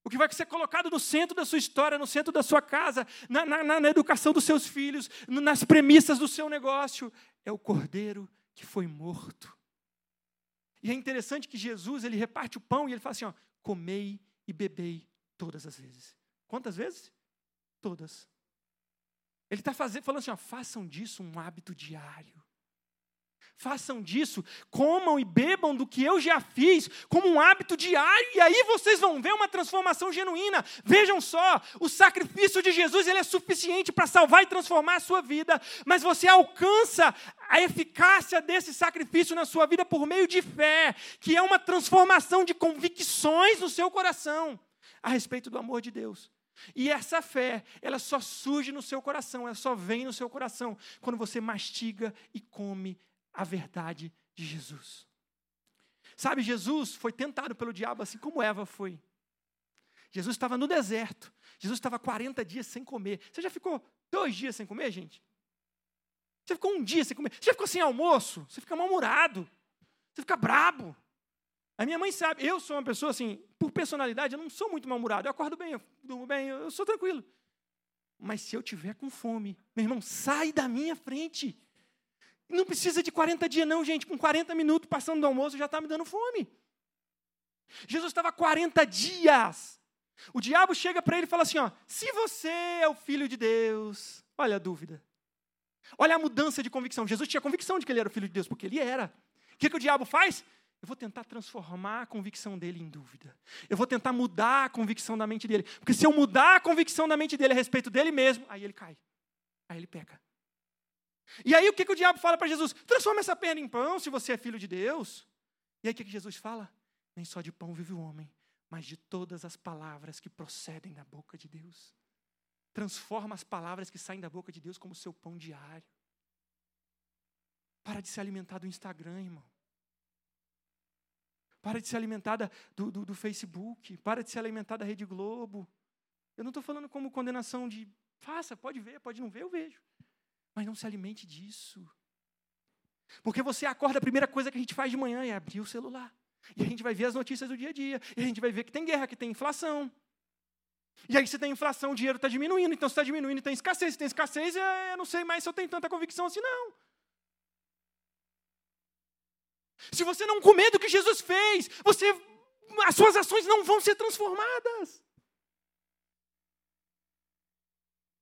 O que vai ser colocado no centro da sua história, no centro da sua casa, na, na, na educação dos seus filhos, nas premissas do seu negócio, é o cordeiro que foi morto. E é interessante que Jesus, ele reparte o pão e ele fala assim, ó, comei e bebei todas as vezes. Quantas vezes? Todas. Ele está falando assim, ó, façam disso um hábito diário. Façam disso, comam e bebam do que eu já fiz, como um hábito diário, e aí vocês vão ver uma transformação genuína. Vejam só, o sacrifício de Jesus ele é suficiente para salvar e transformar a sua vida, mas você alcança a eficácia desse sacrifício na sua vida por meio de fé, que é uma transformação de convicções no seu coração a respeito do amor de Deus. E essa fé, ela só surge no seu coração, ela só vem no seu coração quando você mastiga e come a verdade de Jesus. Sabe, Jesus foi tentado pelo diabo assim como Eva foi. Jesus estava no deserto. Jesus estava 40 dias sem comer. Você já ficou dois dias sem comer, gente? Você ficou um dia sem comer? Você já ficou sem almoço? Você fica mal-humorado. Você fica brabo. A minha mãe sabe, eu sou uma pessoa assim, por personalidade, eu não sou muito mal-humorado. Eu acordo bem, eu durmo bem, eu sou tranquilo. Mas se eu tiver com fome, meu irmão, sai da minha frente. Não precisa de 40 dias, não, gente. Com 40 minutos passando do almoço já está me dando fome. Jesus estava 40 dias. O diabo chega para ele e fala assim: ó, se você é o filho de Deus, olha a dúvida. Olha a mudança de convicção. Jesus tinha convicção de que ele era o filho de Deus, porque ele era. O que, que o diabo faz? Eu vou tentar transformar a convicção dele em dúvida. Eu vou tentar mudar a convicção da mente dele. Porque se eu mudar a convicção da mente dele a respeito dele mesmo, aí ele cai. Aí ele peca. E aí o que, que o diabo fala para Jesus? Transforma essa perna em pão se você é filho de Deus. E aí o que, que Jesus fala? Nem só de pão vive o homem, mas de todas as palavras que procedem da boca de Deus. Transforma as palavras que saem da boca de Deus como seu pão diário. Para de se alimentar do Instagram, irmão. Para de se alimentar do, do, do, Facebook. Para de se alimentar da Rede Globo. Eu não estou falando como condenação de faça, pode ver, pode não ver, eu vejo. Mas não se alimente disso. Porque você acorda, a primeira coisa que a gente faz de manhã é abrir o celular. E a gente vai ver as notícias do dia a dia. E a gente vai ver que tem guerra, que tem inflação. E aí, se tem inflação, o dinheiro está diminuindo. Então, se está diminuindo, tem escassez. Se tem escassez, é, eu não sei mais se eu tenho tanta convicção assim, não. Se você não comer do que Jesus fez, você, as suas ações não vão ser transformadas.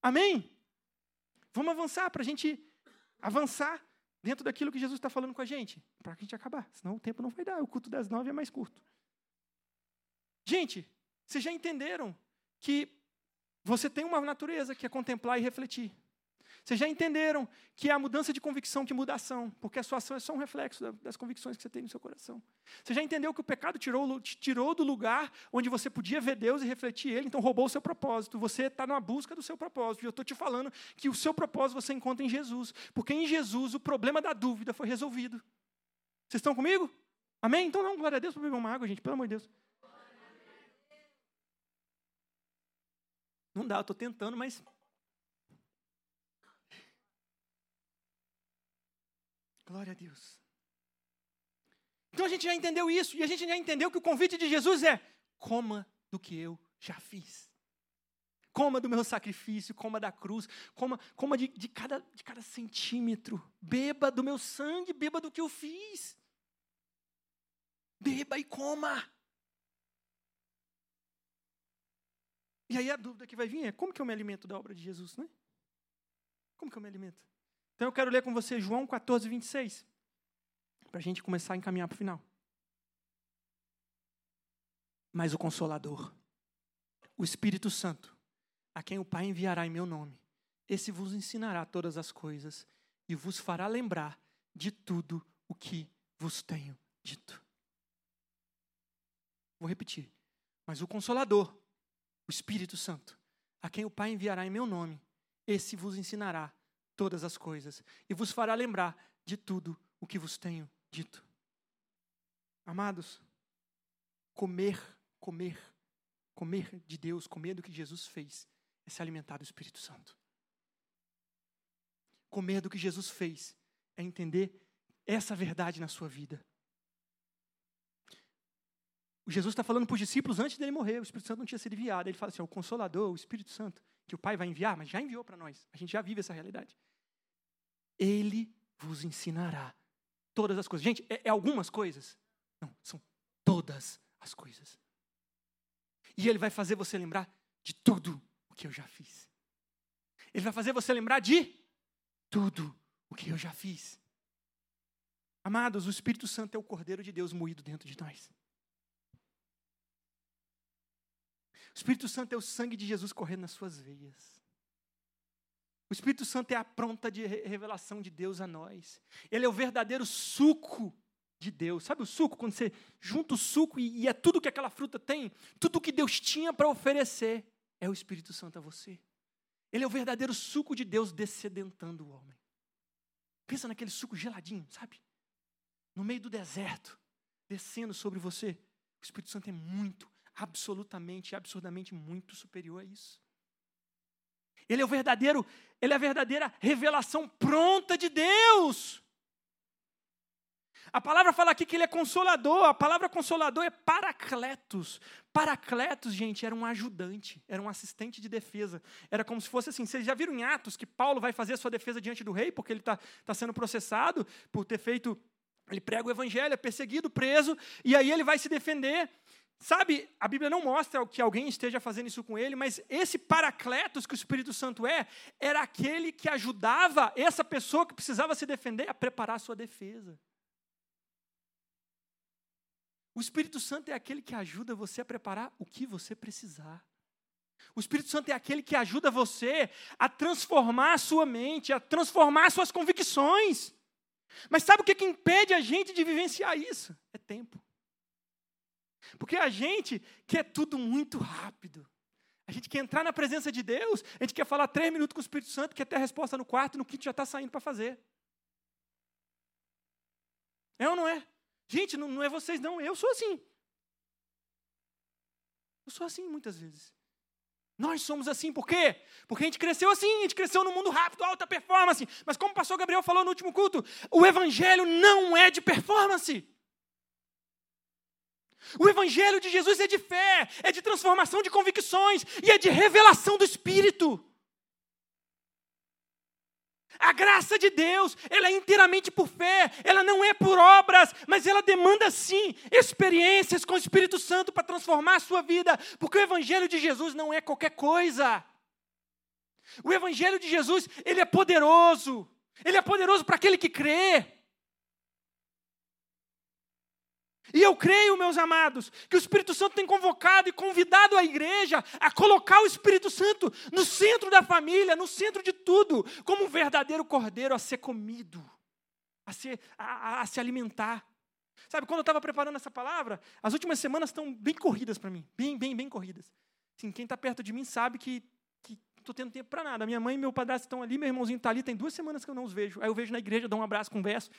Amém? Vamos avançar para a gente avançar dentro daquilo que Jesus está falando com a gente, para a gente acabar, senão o tempo não vai dar. O culto das nove é mais curto. Gente, vocês já entenderam que você tem uma natureza que é contemplar e refletir. Vocês já entenderam que é a mudança de convicção que muda a ação, porque a sua ação é só um reflexo das convicções que você tem no seu coração. Você já entendeu que o pecado tirou, te tirou do lugar onde você podia ver Deus e refletir Ele, então roubou o seu propósito. Você está na busca do seu propósito. E eu estou te falando que o seu propósito você encontra em Jesus, porque em Jesus o problema da dúvida foi resolvido. Vocês estão comigo? Amém? Então, não, glória a Deus para beber uma água, gente, pelo amor de Deus. Não dá, eu estou tentando, mas Glória a Deus. Então a gente já entendeu isso, e a gente já entendeu que o convite de Jesus é: coma do que eu já fiz. Coma do meu sacrifício, coma da cruz, coma, coma de, de, cada, de cada centímetro. Beba do meu sangue, beba do que eu fiz. Beba e coma. E aí a dúvida que vai vir é: como que eu me alimento da obra de Jesus, né? Como que eu me alimento? Então eu quero ler com você João 14, 26, para a gente começar a encaminhar para o final. Mas o Consolador, o Espírito Santo, a quem o Pai enviará em meu nome, esse vos ensinará todas as coisas e vos fará lembrar de tudo o que vos tenho dito. Vou repetir. Mas o Consolador, o Espírito Santo, a quem o Pai enviará em meu nome, esse vos ensinará todas as coisas e vos fará lembrar de tudo o que vos tenho dito. Amados, comer, comer, comer de Deus, comer do que Jesus fez, é se alimentar do Espírito Santo. Comer do que Jesus fez é entender essa verdade na sua vida. O Jesus está falando para os discípulos antes dele morrer, o Espírito Santo não tinha sido enviado. Ele fala assim: o Consolador, o Espírito Santo, que o Pai vai enviar, mas já enviou para nós. A gente já vive essa realidade. Ele vos ensinará todas as coisas. Gente, é, é algumas coisas? Não, são todas as coisas. E Ele vai fazer você lembrar de tudo o que eu já fiz. Ele vai fazer você lembrar de tudo o que eu já fiz. Amados, o Espírito Santo é o Cordeiro de Deus moído dentro de nós. O Espírito Santo é o sangue de Jesus correndo nas suas veias. O Espírito Santo é a pronta de revelação de Deus a nós. Ele é o verdadeiro suco de Deus. Sabe o suco? Quando você junta o suco e, é tudo que aquela fruta tem, tudo que Deus tinha para oferecer, é o Espírito Santo a você. Ele é o verdadeiro suco de Deus descedentando o homem. Pensa naquele suco geladinho, sabe? No meio do deserto, descendo sobre você. O Espírito Santo é muito, absolutamente, absurdamente muito superior a isso. Ele é o verdadeiro, ele é a verdadeira revelação pronta de Deus. A palavra fala aqui que ele é consolador, a palavra consolador é paracletos. Paracletos, gente, era um ajudante, era um assistente de defesa. Era como se fosse assim. Vocês já viram em Atos que Paulo vai fazer a sua defesa diante do rei, porque ele está tá sendo processado por ter feito. Ele prega o evangelho, é perseguido, preso, e aí ele vai se defender. Sabe, a Bíblia não mostra que alguém esteja fazendo isso com ele, mas esse paracletos que o Espírito Santo é, era aquele que ajudava essa pessoa que precisava se defender a preparar a sua defesa. O Espírito Santo é aquele que ajuda você a preparar o que você precisar. O Espírito Santo é aquele que ajuda você a transformar a sua mente, a transformar suas convicções. Mas sabe o que, que impede a gente de vivenciar isso? É tempo. Porque a gente quer tudo muito rápido. A gente quer entrar na presença de Deus, a gente quer falar três minutos com o Espírito Santo, quer ter a resposta no quarto, no quinto já está saindo para fazer. É ou não é? Gente, não, não é vocês, não. Eu sou assim. Eu sou assim muitas vezes. Nós somos assim, por quê? Porque a gente cresceu assim, a gente cresceu no mundo rápido, alta performance. Mas como o pastor Gabriel falou no último culto, o evangelho não é de performance. O evangelho de Jesus é de fé, é de transformação de convicções e é de revelação do Espírito. A graça de Deus, ela é inteiramente por fé, ela não é por obras, mas ela demanda sim experiências com o Espírito Santo para transformar a sua vida, porque o evangelho de Jesus não é qualquer coisa. O evangelho de Jesus, ele é poderoso. Ele é poderoso para aquele que crê. E eu creio, meus amados, que o Espírito Santo tem convocado e convidado a igreja a colocar o Espírito Santo no centro da família, no centro de tudo, como um verdadeiro cordeiro a ser comido, a, ser, a, a, a se alimentar. Sabe, quando eu estava preparando essa palavra, as últimas semanas estão bem corridas para mim, bem, bem, bem corridas. Assim, quem está perto de mim sabe que estou tendo tempo para nada. Minha mãe e meu padrasto estão ali, meu irmãozinho está ali, tem duas semanas que eu não os vejo. Aí eu vejo na igreja, dou um abraço, converso.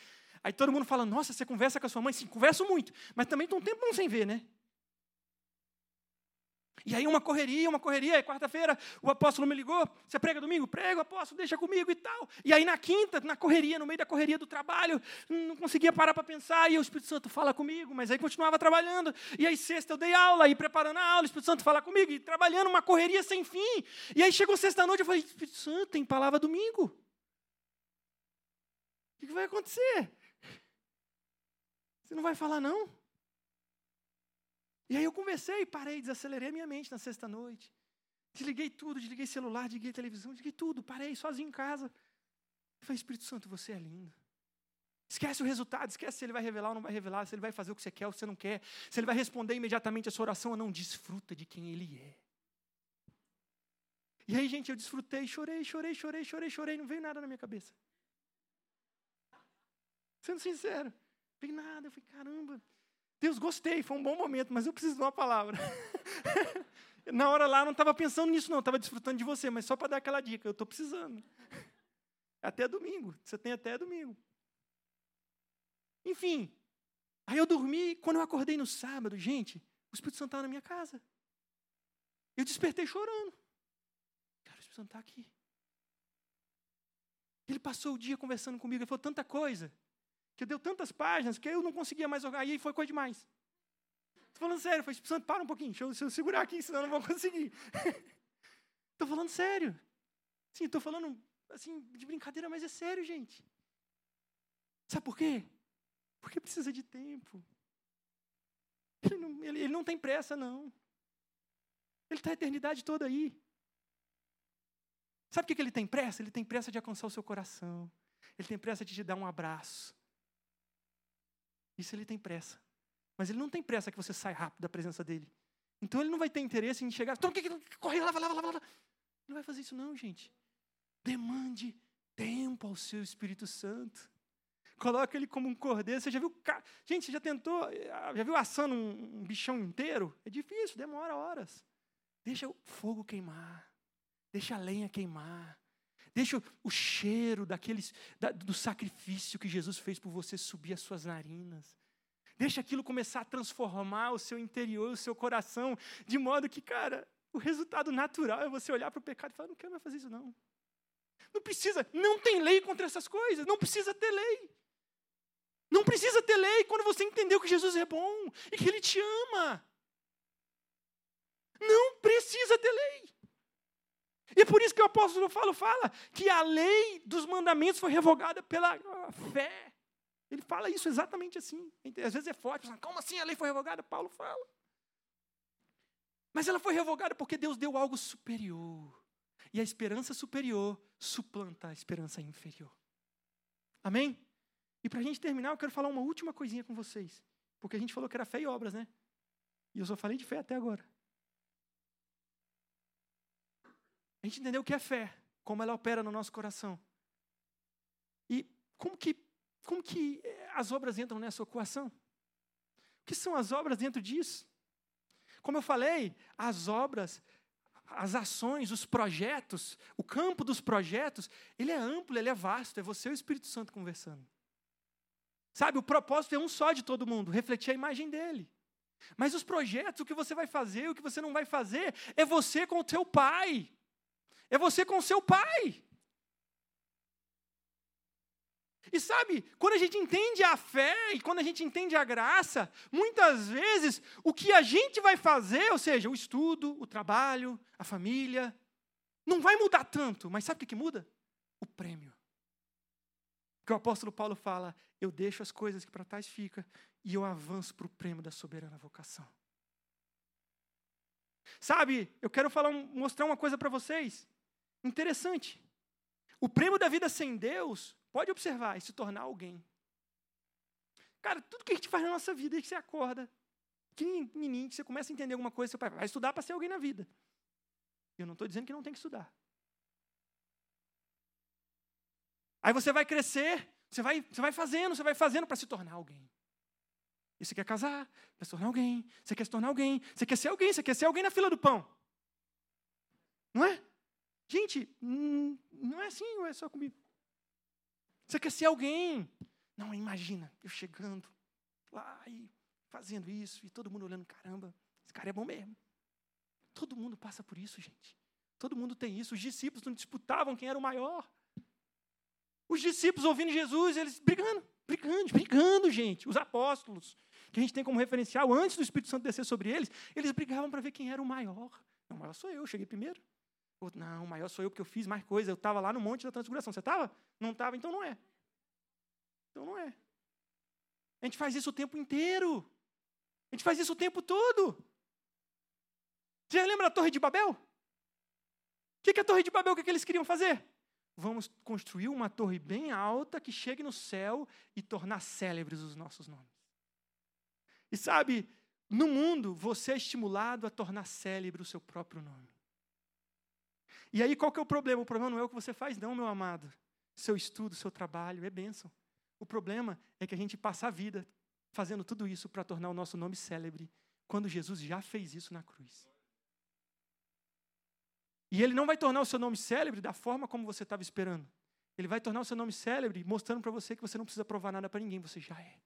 Aí todo mundo fala, nossa, você conversa com a sua mãe? Sim, converso muito, mas também estou um tempo sem ver, né? E aí uma correria, uma correria, aí quarta-feira o apóstolo me ligou, você prega domingo? Prego, apóstolo, deixa comigo e tal. E aí na quinta, na correria, no meio da correria do trabalho, não conseguia parar para pensar, e o Espírito Santo fala comigo, mas aí continuava trabalhando. E aí sexta eu dei aula, e preparando a aula, o Espírito Santo fala comigo, e trabalhando, uma correria sem fim. E aí chegou sexta-noite, eu falei, Espírito Santo, tem palavra domingo. O que vai acontecer? Você não vai falar não? E aí eu conversei, parei, desacelerei minha mente na sexta noite. Desliguei tudo, desliguei celular, desliguei televisão, desliguei tudo, parei sozinho em casa. Eu falei, Espírito Santo, você é lindo. Esquece o resultado, esquece se ele vai revelar ou não vai revelar, se ele vai fazer o que você quer ou você não quer, se ele vai responder imediatamente a sua oração ou não. Desfruta de quem ele é. E aí, gente, eu desfrutei, chorei, chorei, chorei, chorei, chorei, não veio nada na minha cabeça. Sendo sincero. Vem nada. Eu falei, caramba. Deus, gostei, foi um bom momento, mas eu preciso de uma palavra. <laughs> Na hora lá, eu não estava pensando nisso, não, estava desfrutando de você, mas só para dar aquela dica, eu estou precisando. <laughs> Até domingo, você tem até domingo. Enfim, aí eu dormi, quando eu acordei no sábado, gente, o Espírito Santo estava na minha casa. Eu despertei chorando. Cara, o Espírito Santo está aqui. Ele passou o dia conversando comigo, ele falou tanta coisa que deu tantas páginas que eu não conseguia mais jogar, aí foi coisa demais. Estou falando sério, foi Santo, para um pouquinho, deixa eu, deixa eu, segurar aqui, senão eu não vou conseguir. <laughs> Estou falando sério. Sim, estou falando assim, de brincadeira, mas é sério, gente. Sabe por quê? Porque precisa de tempo. Ele não, ele, ele não tem pressa, não. Ele está a eternidade toda aí. Sabe por que ele tem pressa? Ele tem pressa de alcançar o seu coração. Ele tem pressa de te dar um abraço. Isso ele tem pressa. Mas ele não tem pressa que você saia rápido da presença dele. Então ele não vai ter interesse em chegar, então, corre lá, lá, lá, lá, lá. Não vai fazer isso não, gente. Demande tempo ao seu Espírito Santo. Coloca ele como um cordeiro. Você já viu, gente, você já tentou, já viu assando um bichão inteiro? É difícil, demora horas. Deixa o fogo queimar. Deixa a lenha queimar. Deixa o cheiro daqueles, da, do sacrifício que Jesus fez por você subir as suas narinas. Deixa aquilo começar a transformar o seu interior, o seu coração, de modo que, cara, o resultado natural é você olhar para o pecado e falar: não quero mais fazer isso, não. Não precisa, não tem lei contra essas coisas, não precisa ter lei. Não precisa ter lei quando você entendeu que Jesus é bom e que Ele te ama. Não precisa ter lei. E por isso que o apóstolo Paulo fala que a lei dos mandamentos foi revogada pela fé. Ele fala isso exatamente assim. Às vezes é forte, como assim a lei foi revogada? Paulo fala. Mas ela foi revogada porque Deus deu algo superior. E a esperança superior suplanta a esperança inferior. Amém? E para a gente terminar, eu quero falar uma última coisinha com vocês. Porque a gente falou que era fé e obras, né? E eu só falei de fé até agora. A gente entendeu o que é fé, como ela opera no nosso coração. E como que, como que eh, as obras entram nessa equação? O que são as obras dentro disso? Como eu falei, as obras, as ações, os projetos, o campo dos projetos, ele é amplo, ele é vasto, é você e o Espírito Santo conversando. Sabe, o propósito é um só de todo mundo, refletir a imagem dele. Mas os projetos, o que você vai fazer, o que você não vai fazer, é você com o teu pai. É você com seu pai. E sabe, quando a gente entende a fé e quando a gente entende a graça, muitas vezes o que a gente vai fazer, ou seja, o estudo, o trabalho, a família, não vai mudar tanto, mas sabe o que, que muda? O prêmio. Porque o apóstolo Paulo fala: eu deixo as coisas que para trás ficam e eu avanço para o prêmio da soberana vocação. Sabe, eu quero falar, mostrar uma coisa para vocês. Interessante. O prêmio da vida sem Deus Pode observar e se tornar alguém. Cara, tudo que a gente faz na nossa vida, é que você acorda, pequenininho, que você começa a entender alguma coisa, você vai estudar para ser alguém na vida. Eu não estou dizendo que não tem que estudar. Aí você vai crescer, você vai, você vai fazendo, você vai fazendo para se tornar alguém. E você quer casar, para se tornar alguém, você quer se tornar alguém, você quer ser alguém, você quer ser alguém na fila do pão. Não é? Gente, hum, não é assim, não é só comigo. Você quer ser alguém. Não, imagina, eu chegando lá e fazendo isso, e todo mundo olhando, caramba, esse cara é bom mesmo. Todo mundo passa por isso, gente. Todo mundo tem isso. Os discípulos não disputavam quem era o maior. Os discípulos ouvindo Jesus, eles brigando, brigando, brigando, gente. Os apóstolos, que a gente tem como referencial, antes do Espírito Santo descer sobre eles, eles brigavam para ver quem era o maior. Não, maior sou eu cheguei primeiro. Não, o maior sou eu porque eu fiz mais coisa. Eu estava lá no monte da transfiguração. Você estava? Não estava? Então não é. Então não é. A gente faz isso o tempo inteiro. A gente faz isso o tempo todo. Você lembra da Torre de Babel? O que, que a Torre de Babel, o que, que eles queriam fazer? Vamos construir uma torre bem alta que chegue no céu e tornar célebres os nossos nomes. E sabe, no mundo, você é estimulado a tornar célebre o seu próprio nome. E aí qual que é o problema? O problema não é o que você faz, não, meu amado. Seu estudo, seu trabalho, é bênção. O problema é que a gente passa a vida fazendo tudo isso para tornar o nosso nome célebre, quando Jesus já fez isso na cruz. E ele não vai tornar o seu nome célebre da forma como você estava esperando. Ele vai tornar o seu nome célebre mostrando para você que você não precisa provar nada para ninguém, você já é.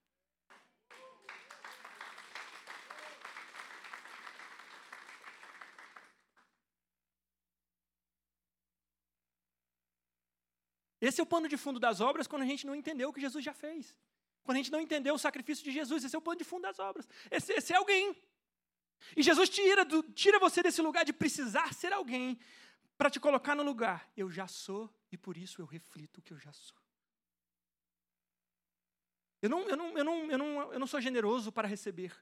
Esse é o pano de fundo das obras quando a gente não entendeu o que Jesus já fez. Quando a gente não entendeu o sacrifício de Jesus, esse é o pano de fundo das obras. Esse, esse é alguém. E Jesus tira, do, tira você desse lugar de precisar ser alguém para te colocar no lugar. Eu já sou e por isso eu reflito o que eu já sou. Eu não, eu não, eu não, eu não, eu não sou generoso para receber.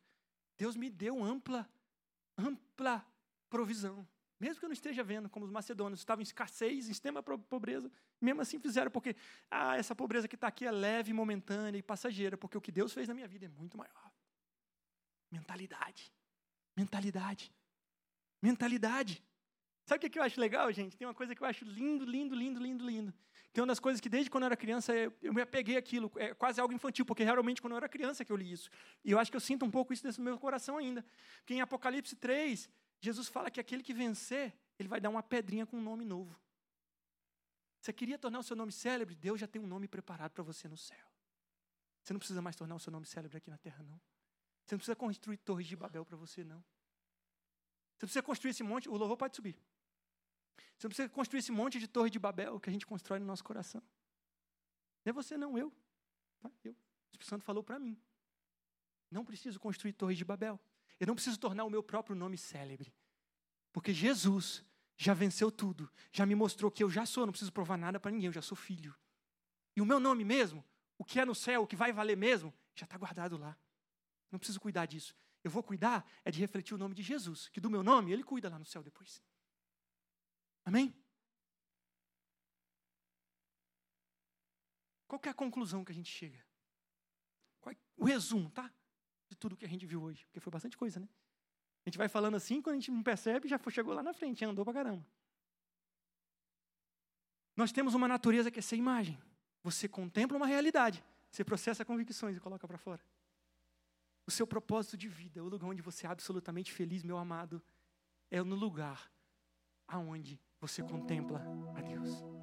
Deus me deu ampla, ampla provisão. Mesmo que eu não esteja vendo, como os macedônios estavam em escassez, em extrema pobreza, mesmo assim fizeram, porque ah, essa pobreza que está aqui é leve, momentânea e passageira, porque o que Deus fez na minha vida é muito maior. Mentalidade. Mentalidade. Mentalidade. Sabe o que eu acho legal, gente? Tem uma coisa que eu acho lindo, lindo, lindo, lindo, lindo. Tem uma das coisas que desde quando eu era criança eu me apeguei aquilo, é quase algo infantil, porque realmente quando eu era criança que eu li isso. E eu acho que eu sinto um pouco isso dentro do meu coração ainda. Porque em Apocalipse 3, Jesus fala que aquele que vencer, ele vai dar uma pedrinha com um nome novo. Você queria tornar o seu nome célebre? Deus já tem um nome preparado para você no céu. Você não precisa mais tornar o seu nome célebre aqui na terra, não. Você não precisa construir torres de Babel para você, não. Você precisa construir esse monte, o louvor pode subir. Você não precisa construir esse monte de torre de Babel que a gente constrói no nosso coração. Não é você, não, eu. Tá? Eu. O Espírito Santo falou para mim. Não preciso construir torres de Babel. Eu não preciso tornar o meu próprio nome célebre. Porque Jesus já venceu tudo, já me mostrou que eu já sou, não preciso provar nada para ninguém, eu já sou filho. E o meu nome mesmo, o que é no céu, o que vai valer mesmo, já está guardado lá. Não preciso cuidar disso. Eu vou cuidar é de refletir o nome de Jesus, que do meu nome ele cuida lá no céu depois. Amém? Qual é a conclusão que a gente chega? É o resumo, tá? De tudo que a gente viu hoje, porque foi bastante coisa, né? A gente vai falando assim, quando a gente não percebe, já chegou lá na frente, andou pra caramba. Nós temos uma natureza que é sem imagem. Você contempla uma realidade, você processa convicções e coloca para fora. O seu propósito de vida, o lugar onde você é absolutamente feliz, meu amado, é no lugar aonde você contempla a Deus.